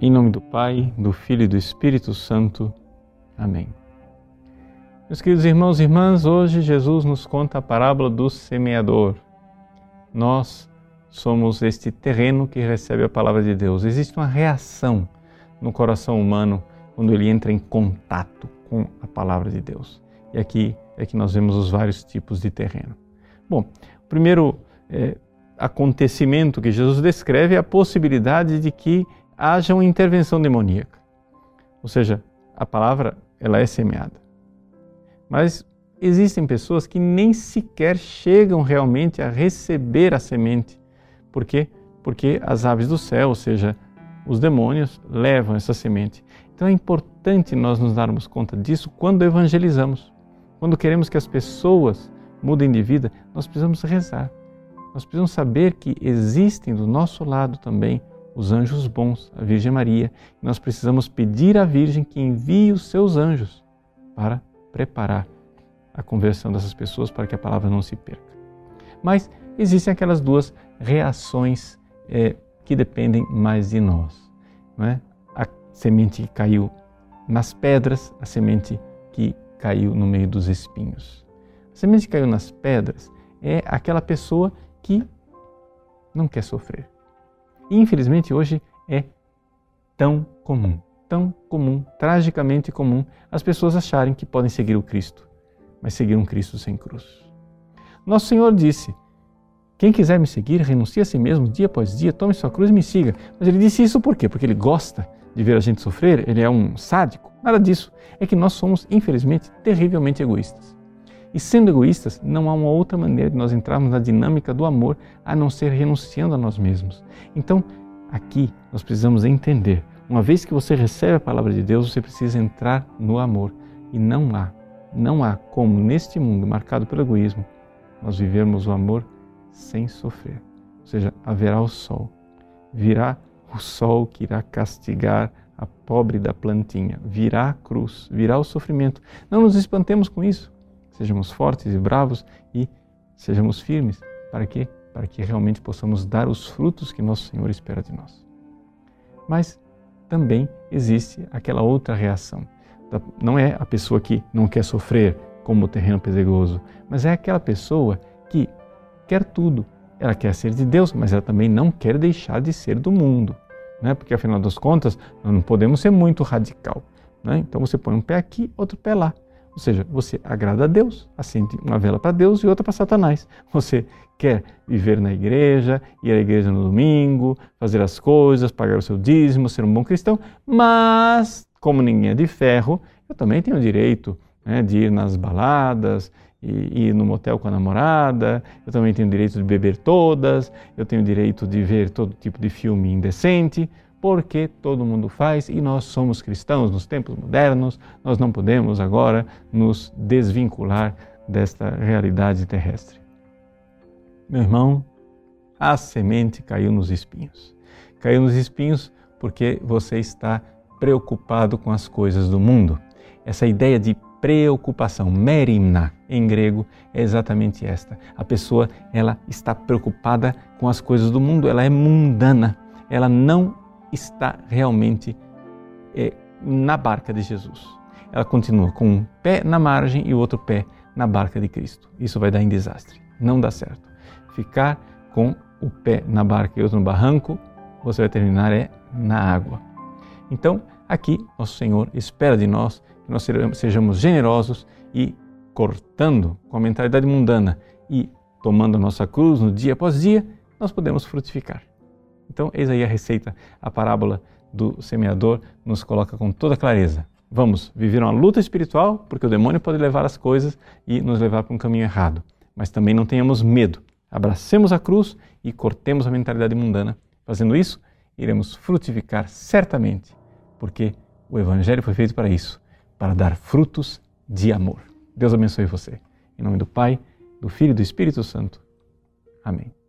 Em nome do Pai, do Filho e do Espírito Santo. Amém. Meus queridos irmãos e irmãs, hoje Jesus nos conta a parábola do semeador. Nós somos este terreno que recebe a palavra de Deus. Existe uma reação no coração humano quando ele entra em contato com a palavra de Deus. E aqui é que nós vemos os vários tipos de terreno. Bom, o primeiro é, acontecimento que Jesus descreve é a possibilidade de que haja uma intervenção demoníaca. Ou seja, a palavra ela é semeada. Mas existem pessoas que nem sequer chegam realmente a receber a semente. Por quê? Porque as aves do céu, ou seja, os demônios, levam essa semente. Então é importante nós nos darmos conta disso quando evangelizamos. Quando queremos que as pessoas mudem de vida, nós precisamos rezar. Nós precisamos saber que existem do nosso lado também os anjos bons, a Virgem Maria. Nós precisamos pedir à Virgem que envie os seus anjos para preparar a conversão dessas pessoas para que a palavra não se perca. Mas existem aquelas duas reações é, que dependem mais de nós. Não é? A semente que caiu nas pedras, a semente que caiu no meio dos espinhos. A semente que caiu nas pedras é aquela pessoa que não quer sofrer infelizmente, hoje é tão comum, tão comum, tragicamente comum, as pessoas acharem que podem seguir o Cristo, mas seguir um Cristo sem cruz. Nosso Senhor disse: Quem quiser me seguir, renuncie a si mesmo dia após dia, tome sua cruz e me siga. Mas ele disse isso por quê? Porque ele gosta de ver a gente sofrer, ele é um sádico. Nada disso. É que nós somos, infelizmente, terrivelmente egoístas. E sendo egoístas, não há uma outra maneira de nós entrarmos na dinâmica do amor a não ser renunciando a nós mesmos. Então, aqui nós precisamos entender, uma vez que você recebe a palavra de Deus, você precisa entrar no amor. E não há, não há como neste mundo marcado pelo egoísmo, nós vivermos o amor sem sofrer. Ou seja, haverá o sol. Virá o sol que irá castigar a pobre da plantinha. Virá a cruz, virá o sofrimento. Não nos espantemos com isso sejamos fortes e bravos e sejamos firmes. Para quê? Para que realmente possamos dar os frutos que nosso Senhor espera de nós. Mas também existe aquela outra reação. Não é a pessoa que não quer sofrer como o terreno pedregoso, mas é aquela pessoa que quer tudo. Ela quer ser de Deus, mas ela também não quer deixar de ser do mundo. Né? Porque afinal das contas, não podemos ser muito radical. Né? Então você põe um pé aqui, outro pé lá. Ou seja, você agrada a Deus, acende uma vela para Deus e outra para Satanás. Você quer viver na igreja, ir à igreja no domingo, fazer as coisas, pagar o seu dízimo, ser um bom cristão, mas, como ninguém é de ferro, eu também tenho o direito né, de ir nas baladas, e ir no motel com a namorada, eu também tenho o direito de beber todas, eu tenho o direito de ver todo tipo de filme indecente porque todo mundo faz e nós somos cristãos nos tempos modernos, nós não podemos agora nos desvincular desta realidade terrestre. Meu irmão, a semente caiu nos espinhos. Caiu nos espinhos porque você está preocupado com as coisas do mundo. Essa ideia de preocupação, merimna, em grego, é exatamente esta. A pessoa, ela está preocupada com as coisas do mundo, ela é mundana, ela não está realmente é, na barca de Jesus. Ela continua com um pé na margem e o outro pé na barca de Cristo. Isso vai dar em desastre. Não dá certo. Ficar com o pé na barca e outro no barranco, você vai terminar é na água. Então, aqui, nosso Senhor espera de nós que nós sejamos generosos e cortando com a mentalidade mundana e tomando a nossa cruz no dia após dia, nós podemos frutificar. Então, eis aí a receita, a parábola do semeador nos coloca com toda clareza. Vamos viver uma luta espiritual, porque o demônio pode levar as coisas e nos levar para um caminho errado. Mas também não tenhamos medo. Abracemos a cruz e cortemos a mentalidade mundana. Fazendo isso, iremos frutificar certamente, porque o Evangelho foi feito para isso para dar frutos de amor. Deus abençoe você. Em nome do Pai, do Filho e do Espírito Santo. Amém.